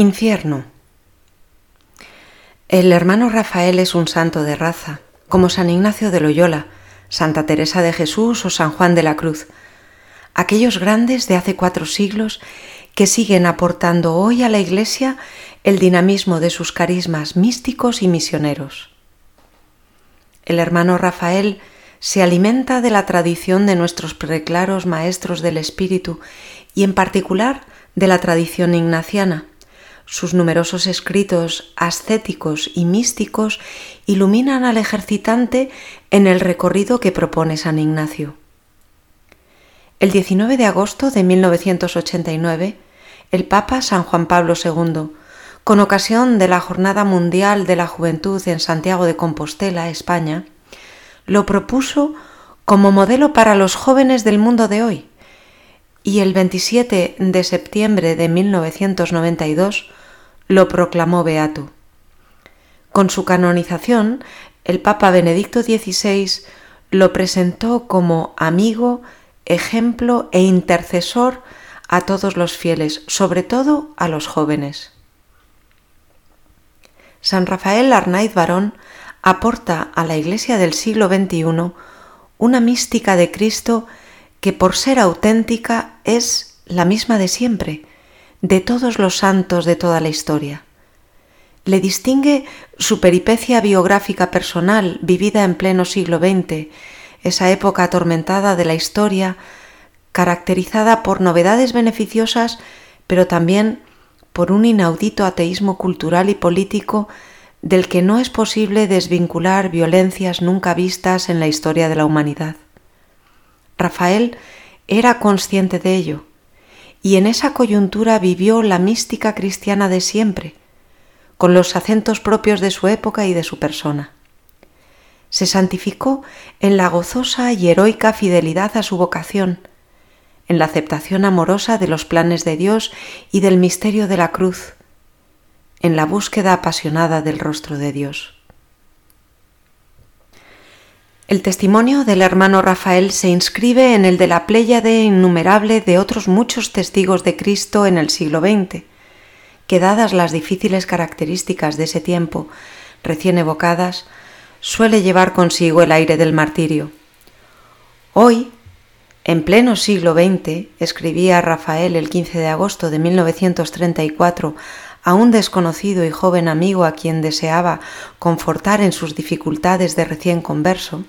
Infierno. El hermano Rafael es un santo de raza, como San Ignacio de Loyola, Santa Teresa de Jesús o San Juan de la Cruz, aquellos grandes de hace cuatro siglos que siguen aportando hoy a la Iglesia el dinamismo de sus carismas místicos y misioneros. El hermano Rafael se alimenta de la tradición de nuestros preclaros maestros del espíritu y en particular de la tradición ignaciana sus numerosos escritos ascéticos y místicos iluminan al ejercitante en el recorrido que propone San Ignacio. El 19 de agosto de 1989, el Papa San Juan Pablo II, con ocasión de la Jornada Mundial de la Juventud en Santiago de Compostela, España, lo propuso como modelo para los jóvenes del mundo de hoy. Y el 27 de septiembre de 1992 lo proclamó beato. Con su canonización, el Papa Benedicto XVI lo presentó como amigo, ejemplo e intercesor a todos los fieles, sobre todo a los jóvenes. San Rafael Arnaiz Barón aporta a la Iglesia del siglo XXI una mística de Cristo que por ser auténtica es la misma de siempre, de todos los santos de toda la historia. Le distingue su peripecia biográfica personal vivida en pleno siglo XX, esa época atormentada de la historia, caracterizada por novedades beneficiosas, pero también por un inaudito ateísmo cultural y político del que no es posible desvincular violencias nunca vistas en la historia de la humanidad. Rafael era consciente de ello y en esa coyuntura vivió la mística cristiana de siempre, con los acentos propios de su época y de su persona. Se santificó en la gozosa y heroica fidelidad a su vocación, en la aceptación amorosa de los planes de Dios y del misterio de la cruz, en la búsqueda apasionada del rostro de Dios. El testimonio del hermano Rafael se inscribe en el de la pléyade innumerable de otros muchos testigos de Cristo en el siglo XX, que dadas las difíciles características de ese tiempo recién evocadas, suele llevar consigo el aire del martirio. Hoy, en pleno siglo XX, escribía Rafael el 15 de agosto de 1934 a un desconocido y joven amigo a quien deseaba confortar en sus dificultades de recién converso,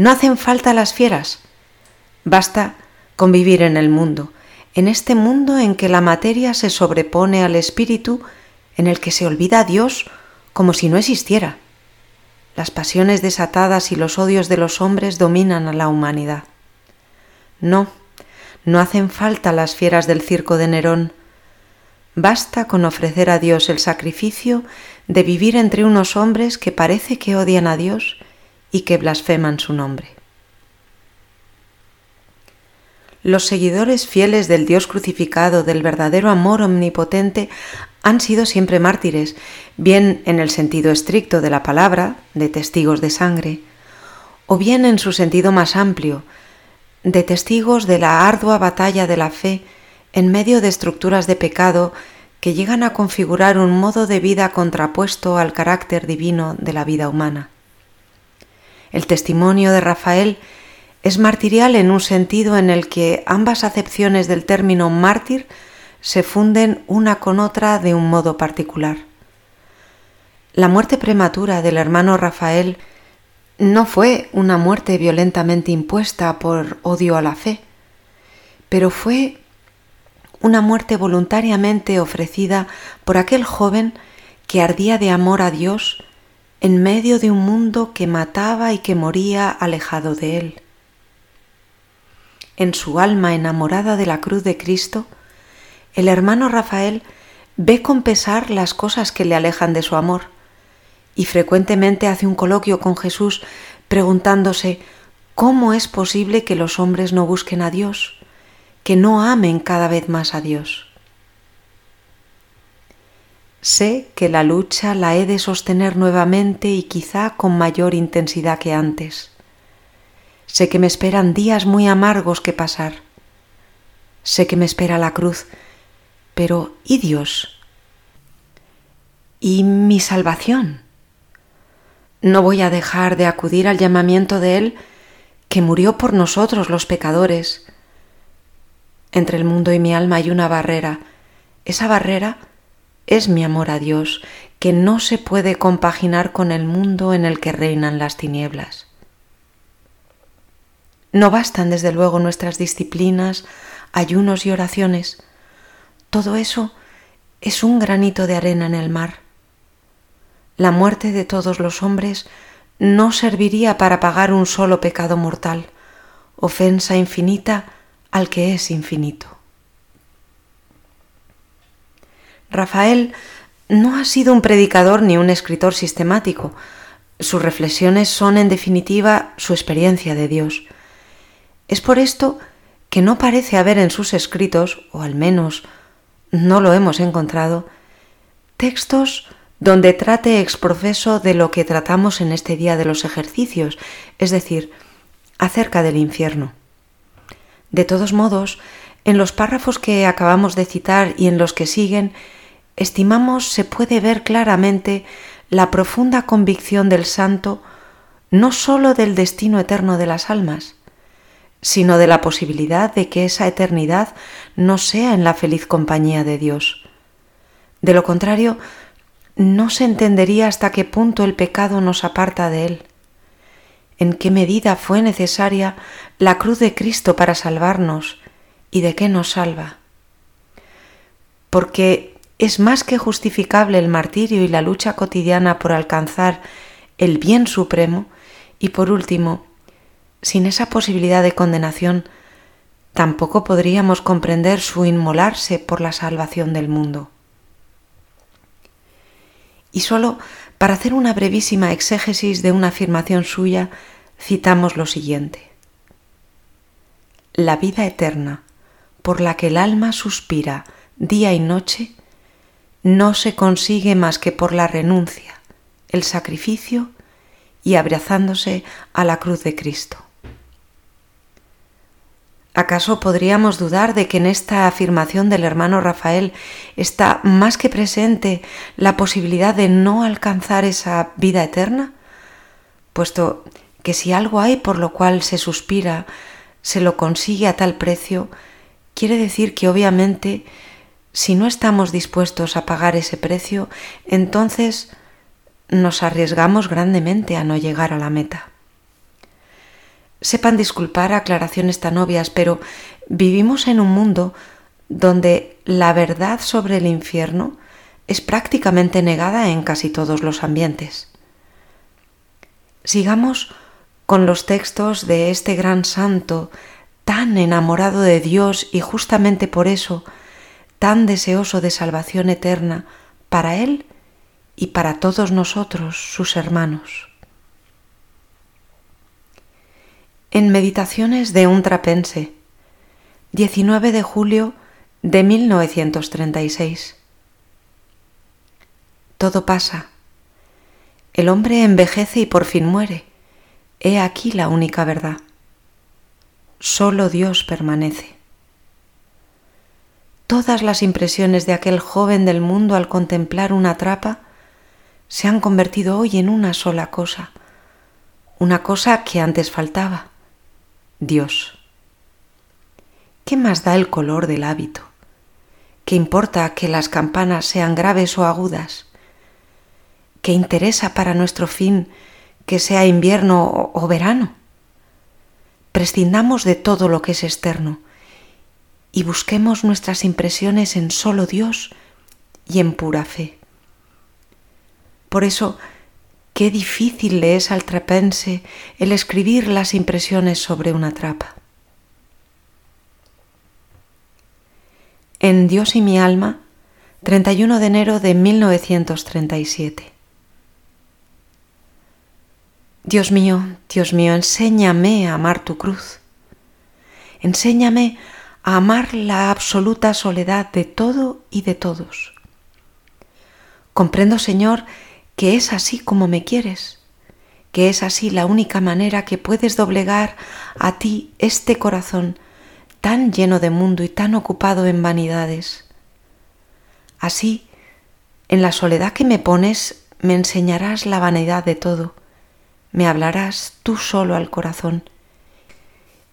no hacen falta las fieras. Basta convivir en el mundo, en este mundo en que la materia se sobrepone al espíritu, en el que se olvida a Dios como si no existiera. Las pasiones desatadas y los odios de los hombres dominan a la humanidad. No, no hacen falta las fieras del circo de Nerón. Basta con ofrecer a Dios el sacrificio de vivir entre unos hombres que parece que odian a Dios y que blasfeman su nombre. Los seguidores fieles del Dios crucificado, del verdadero amor omnipotente, han sido siempre mártires, bien en el sentido estricto de la palabra, de testigos de sangre, o bien en su sentido más amplio, de testigos de la ardua batalla de la fe en medio de estructuras de pecado que llegan a configurar un modo de vida contrapuesto al carácter divino de la vida humana. El testimonio de Rafael es martirial en un sentido en el que ambas acepciones del término mártir se funden una con otra de un modo particular. La muerte prematura del hermano Rafael no fue una muerte violentamente impuesta por odio a la fe, pero fue una muerte voluntariamente ofrecida por aquel joven que ardía de amor a Dios en medio de un mundo que mataba y que moría alejado de él. En su alma enamorada de la cruz de Cristo, el hermano Rafael ve con pesar las cosas que le alejan de su amor y frecuentemente hace un coloquio con Jesús preguntándose cómo es posible que los hombres no busquen a Dios, que no amen cada vez más a Dios. Sé que la lucha la he de sostener nuevamente y quizá con mayor intensidad que antes. Sé que me esperan días muy amargos que pasar. Sé que me espera la cruz, Pero ¿y Dios? ¿Y mi salvación? No voy a dejar de acudir al llamamiento de Él que murió por nosotros los pecadores. Entre el mundo y mi alma hay una barrera. Esa barrera es mi amor a Dios, que no se puede compaginar con el mundo en el que reinan las tinieblas. No bastan, desde luego, nuestras disciplinas, ayunos y oraciones. Todo eso es un granito de arena en el mar. La muerte de todos los hombres no serviría para pagar un solo pecado mortal, ofensa infinita al que es infinito. Rafael no ha sido un predicador ni un escritor sistemático. Sus reflexiones son, en definitiva, su experiencia de Dios. Es por esto que no parece haber en sus escritos, o al menos no lo hemos encontrado, textos donde trate exprofeso de lo que tratamos en este día de los ejercicios, es decir, acerca del infierno. De todos modos, en los párrafos que acabamos de citar y en los que siguen, estimamos se puede ver claramente la profunda convicción del santo no sólo del destino eterno de las almas, sino de la posibilidad de que esa eternidad no sea en la feliz compañía de Dios. De lo contrario, no se entendería hasta qué punto el pecado nos aparta de Él, en qué medida fue necesaria la cruz de Cristo para salvarnos y de qué nos salva. Porque es más que justificable el martirio y la lucha cotidiana por alcanzar el bien supremo y por último, sin esa posibilidad de condenación, tampoco podríamos comprender su inmolarse por la salvación del mundo. Y solo para hacer una brevísima exégesis de una afirmación suya, citamos lo siguiente. La vida eterna, por la que el alma suspira día y noche, no se consigue más que por la renuncia, el sacrificio y abrazándose a la cruz de Cristo. ¿Acaso podríamos dudar de que en esta afirmación del hermano Rafael está más que presente la posibilidad de no alcanzar esa vida eterna? Puesto que si algo hay por lo cual se suspira, se lo consigue a tal precio, quiere decir que obviamente si no estamos dispuestos a pagar ese precio, entonces nos arriesgamos grandemente a no llegar a la meta. Sepan disculpar aclaraciones tan obvias, pero vivimos en un mundo donde la verdad sobre el infierno es prácticamente negada en casi todos los ambientes. Sigamos con los textos de este gran santo tan enamorado de Dios y justamente por eso tan deseoso de salvación eterna para Él y para todos nosotros, sus hermanos. En Meditaciones de un trapense, 19 de julio de 1936. Todo pasa. El hombre envejece y por fin muere. He aquí la única verdad. Solo Dios permanece. Todas las impresiones de aquel joven del mundo al contemplar una trapa se han convertido hoy en una sola cosa, una cosa que antes faltaba, Dios. ¿Qué más da el color del hábito? ¿Qué importa que las campanas sean graves o agudas? ¿Qué interesa para nuestro fin que sea invierno o verano? Prescindamos de todo lo que es externo y busquemos nuestras impresiones en solo Dios y en pura fe. Por eso, qué difícil le es al trapense el escribir las impresiones sobre una trapa. En Dios y mi alma, 31 de enero de 1937. Dios mío, Dios mío, enséñame a amar tu cruz. Enséñame a a amar la absoluta soledad de todo y de todos. Comprendo, Señor, que es así como me quieres, que es así la única manera que puedes doblegar a ti este corazón tan lleno de mundo y tan ocupado en vanidades. Así, en la soledad que me pones, me enseñarás la vanidad de todo, me hablarás tú solo al corazón,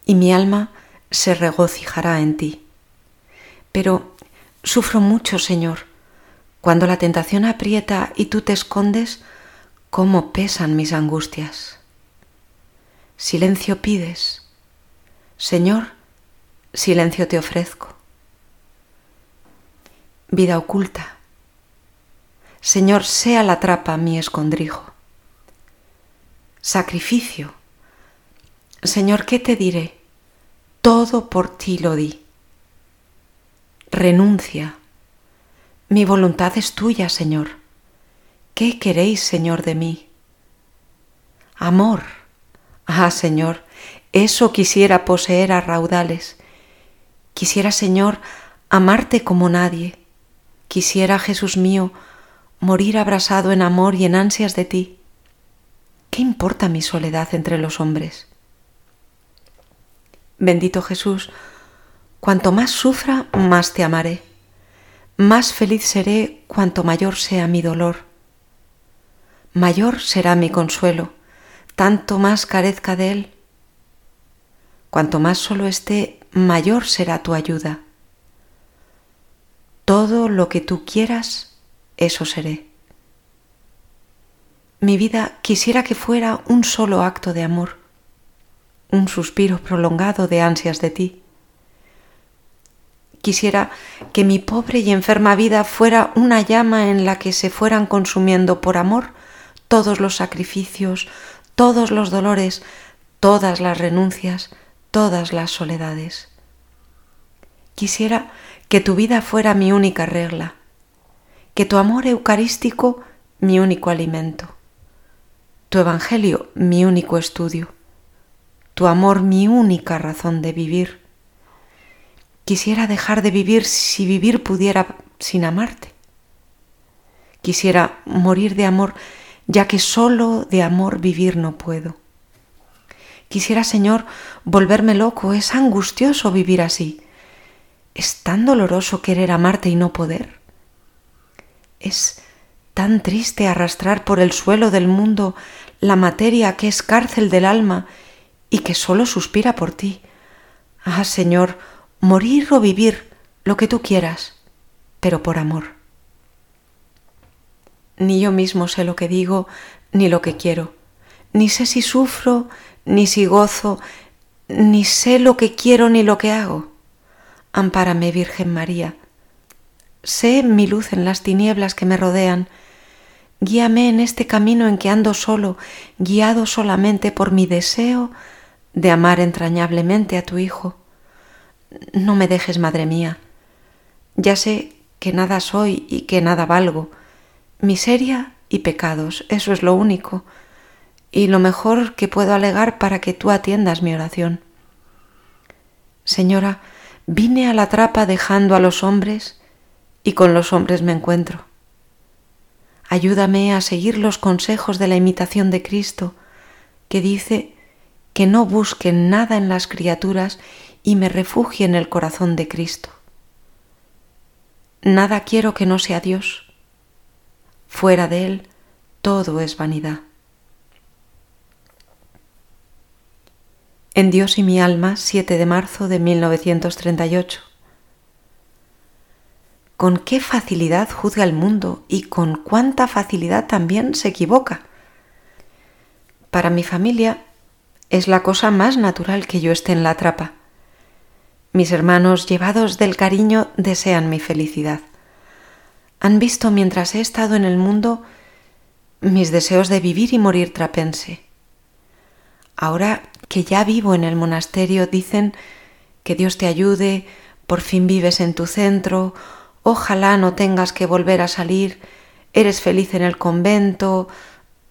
y mi alma se regocijará en ti. Pero sufro mucho, Señor, cuando la tentación aprieta y tú te escondes, cómo pesan mis angustias. Silencio pides. Señor, silencio te ofrezco. Vida oculta. Señor, sea la trapa mi escondrijo. Sacrificio. Señor, ¿qué te diré? Todo por ti lo di. Renuncia. Mi voluntad es tuya, Señor. ¿Qué queréis, Señor, de mí? Amor. Ah, Señor, eso quisiera poseer a raudales. Quisiera, Señor, amarte como nadie. Quisiera, Jesús mío, morir abrasado en amor y en ansias de ti. ¿Qué importa mi soledad entre los hombres? Bendito Jesús, cuanto más sufra, más te amaré. Más feliz seré cuanto mayor sea mi dolor. Mayor será mi consuelo, tanto más carezca de él. Cuanto más solo esté, mayor será tu ayuda. Todo lo que tú quieras, eso seré. Mi vida quisiera que fuera un solo acto de amor, un suspiro prolongado de ansias de ti. Quisiera que mi pobre y enferma vida fuera una llama en la que se fueran consumiendo por amor todos los sacrificios, todos los dolores, todas las renuncias, todas las soledades. Quisiera que tu vida fuera mi única regla, que tu amor eucarístico mi único alimento, tu evangelio mi único estudio, tu amor mi única razón de vivir. Quisiera dejar de vivir si vivir pudiera sin amarte. Quisiera morir de amor, ya que solo de amor vivir no puedo. Quisiera, Señor, volverme loco, es angustioso vivir así es tan doloroso querer amarte y no poder. Es tan triste arrastrar por el suelo del mundo la materia que es cárcel del alma y que solo suspira por ti. Ah, Señor, morir o vivir, lo que tú quieras, pero por amor. Ni yo mismo sé lo que digo, ni lo que quiero, ni sé si sufro, ni si gozo, ni sé lo que quiero ni lo que hago. Ampárame, Virgen María. Sé mi luz en las tinieblas que me rodean. Guíame en este camino en que ando solo, guiado solamente por mi deseo de amar entrañablemente a tu Hijo. No me dejes, Madre mía. Ya sé que nada soy y que nada valgo. Miseria y pecados, eso es lo único, y lo mejor que puedo alegar para que tú atiendas mi oración. Señora, Vine a la trapa dejando a los hombres y con los hombres me encuentro. Ayúdame a seguir los consejos de la imitación de Cristo, que dice que no busquen nada en las criaturas y me refugie en el corazón de Cristo. Nada quiero que no sea Dios. Fuera de Él todo es vanidad. En Dios y mi alma, 7 de marzo de 1938. Con qué facilidad juzga el mundo y con cuánta facilidad también se equivoca. Para mi familia es la cosa más natural que yo esté en la trapa. Mis hermanos, llevados del cariño, desean mi felicidad. Han visto mientras he estado en el mundo mis deseos de vivir y morir trapense. Ahora que ya vivo en el monasterio, dicen que Dios te ayude, por fin vives en tu centro, ojalá no tengas que volver a salir, eres feliz en el convento,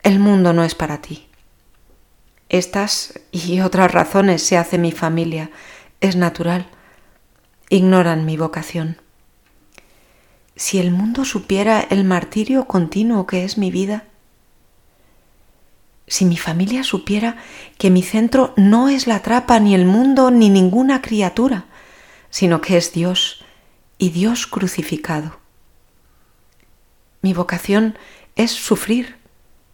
el mundo no es para ti. Estas y otras razones se hace mi familia, es natural, ignoran mi vocación. Si el mundo supiera el martirio continuo que es mi vida, si mi familia supiera que mi centro no es la trapa, ni el mundo, ni ninguna criatura, sino que es Dios y Dios crucificado. Mi vocación es sufrir,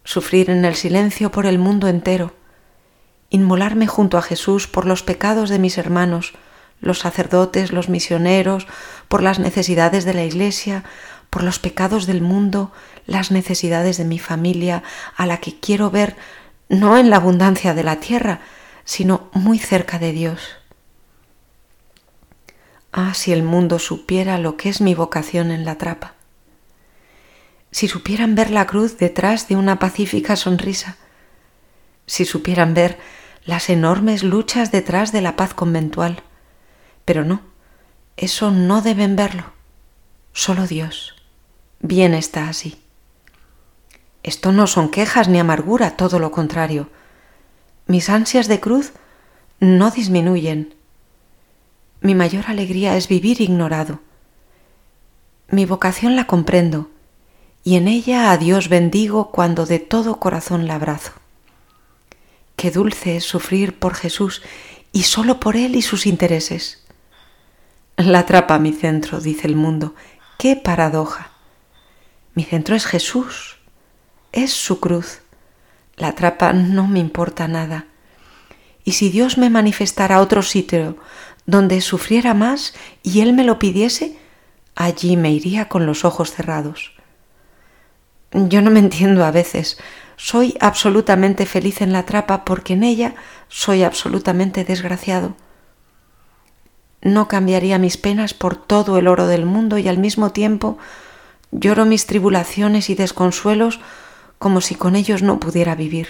sufrir en el silencio por el mundo entero, inmolarme junto a Jesús por los pecados de mis hermanos, los sacerdotes, los misioneros, por las necesidades de la Iglesia, por los pecados del mundo, las necesidades de mi familia, a la que quiero ver no en la abundancia de la tierra, sino muy cerca de Dios. Ah, si el mundo supiera lo que es mi vocación en la trapa. Si supieran ver la cruz detrás de una pacífica sonrisa. Si supieran ver las enormes luchas detrás de la paz conventual pero no, eso no deben verlo. Solo Dios. Bien está así. Esto no son quejas ni amargura, todo lo contrario. Mis ansias de cruz no disminuyen. Mi mayor alegría es vivir ignorado. Mi vocación la comprendo y en ella a Dios bendigo cuando de todo corazón la abrazo. Qué dulce es sufrir por Jesús y solo por Él y sus intereses. La atrapa mi centro, dice el mundo. ¡Qué paradoja! Mi centro es Jesús, es su cruz. La atrapa no me importa nada. Y si Dios me manifestara otro sitio donde sufriera más y Él me lo pidiese, allí me iría con los ojos cerrados. Yo no me entiendo a veces. Soy absolutamente feliz en la trapa porque en ella soy absolutamente desgraciado. No cambiaría mis penas por todo el oro del mundo y al mismo tiempo lloro mis tribulaciones y desconsuelos como si con ellos no pudiera vivir.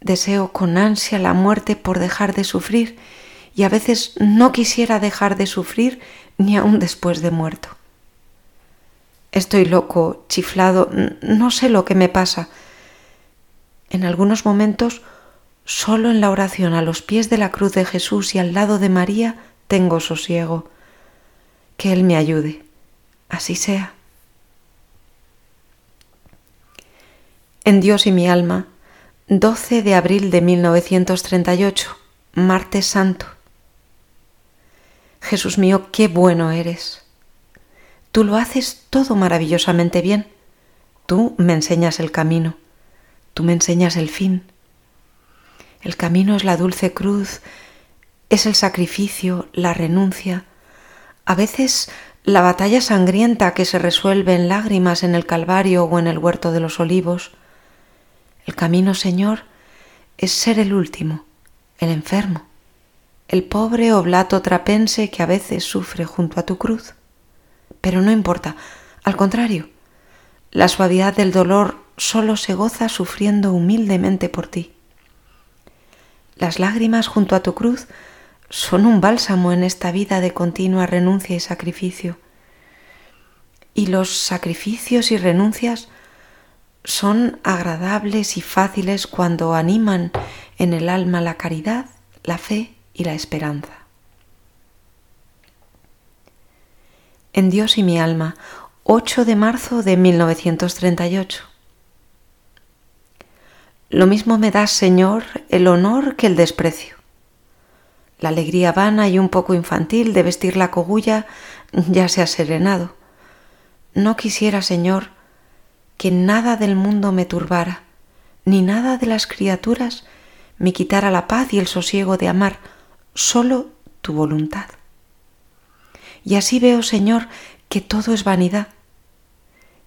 Deseo con ansia la muerte por dejar de sufrir y a veces no quisiera dejar de sufrir ni aun después de muerto. Estoy loco, chiflado, no sé lo que me pasa. En algunos momentos Solo en la oración a los pies de la cruz de Jesús y al lado de María tengo sosiego. Que Él me ayude. Así sea. En Dios y mi alma, 12 de abril de 1938, martes santo. Jesús mío, qué bueno eres. Tú lo haces todo maravillosamente bien. Tú me enseñas el camino. Tú me enseñas el fin. El camino es la dulce cruz, es el sacrificio, la renuncia, a veces la batalla sangrienta que se resuelve en lágrimas en el Calvario o en el huerto de los olivos. El camino, Señor, es ser el último, el enfermo, el pobre oblato trapense que a veces sufre junto a tu cruz. Pero no importa, al contrario, la suavidad del dolor solo se goza sufriendo humildemente por ti. Las lágrimas junto a tu cruz son un bálsamo en esta vida de continua renuncia y sacrificio. Y los sacrificios y renuncias son agradables y fáciles cuando animan en el alma la caridad, la fe y la esperanza. En Dios y mi alma, 8 de marzo de 1938. Lo mismo me das, Señor, el honor que el desprecio. La alegría vana y un poco infantil de vestir la cogulla ya se ha serenado. No quisiera, Señor, que nada del mundo me turbara, ni nada de las criaturas me quitara la paz y el sosiego de amar solo tu voluntad. Y así veo, Señor, que todo es vanidad,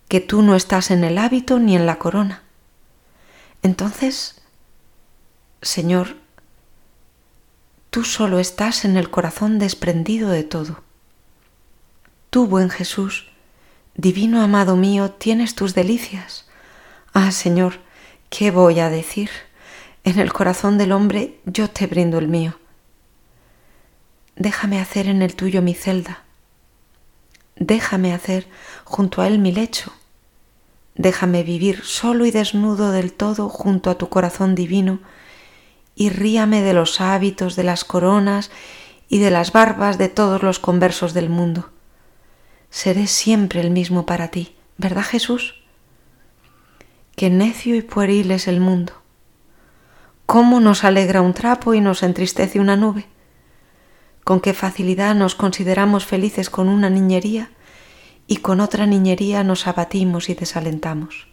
que tú no estás en el hábito ni en la corona, entonces, Señor, tú solo estás en el corazón desprendido de todo. Tú, buen Jesús, divino amado mío, tienes tus delicias. Ah, Señor, ¿qué voy a decir? En el corazón del hombre yo te brindo el mío. Déjame hacer en el tuyo mi celda. Déjame hacer junto a él mi lecho Déjame vivir solo y desnudo del todo junto a tu corazón divino y ríame de los hábitos, de las coronas y de las barbas de todos los conversos del mundo. Seré siempre el mismo para ti, ¿verdad Jesús? Qué necio y pueril es el mundo. ¿Cómo nos alegra un trapo y nos entristece una nube? Con qué facilidad nos consideramos felices con una niñería y con otra niñería nos abatimos y desalentamos.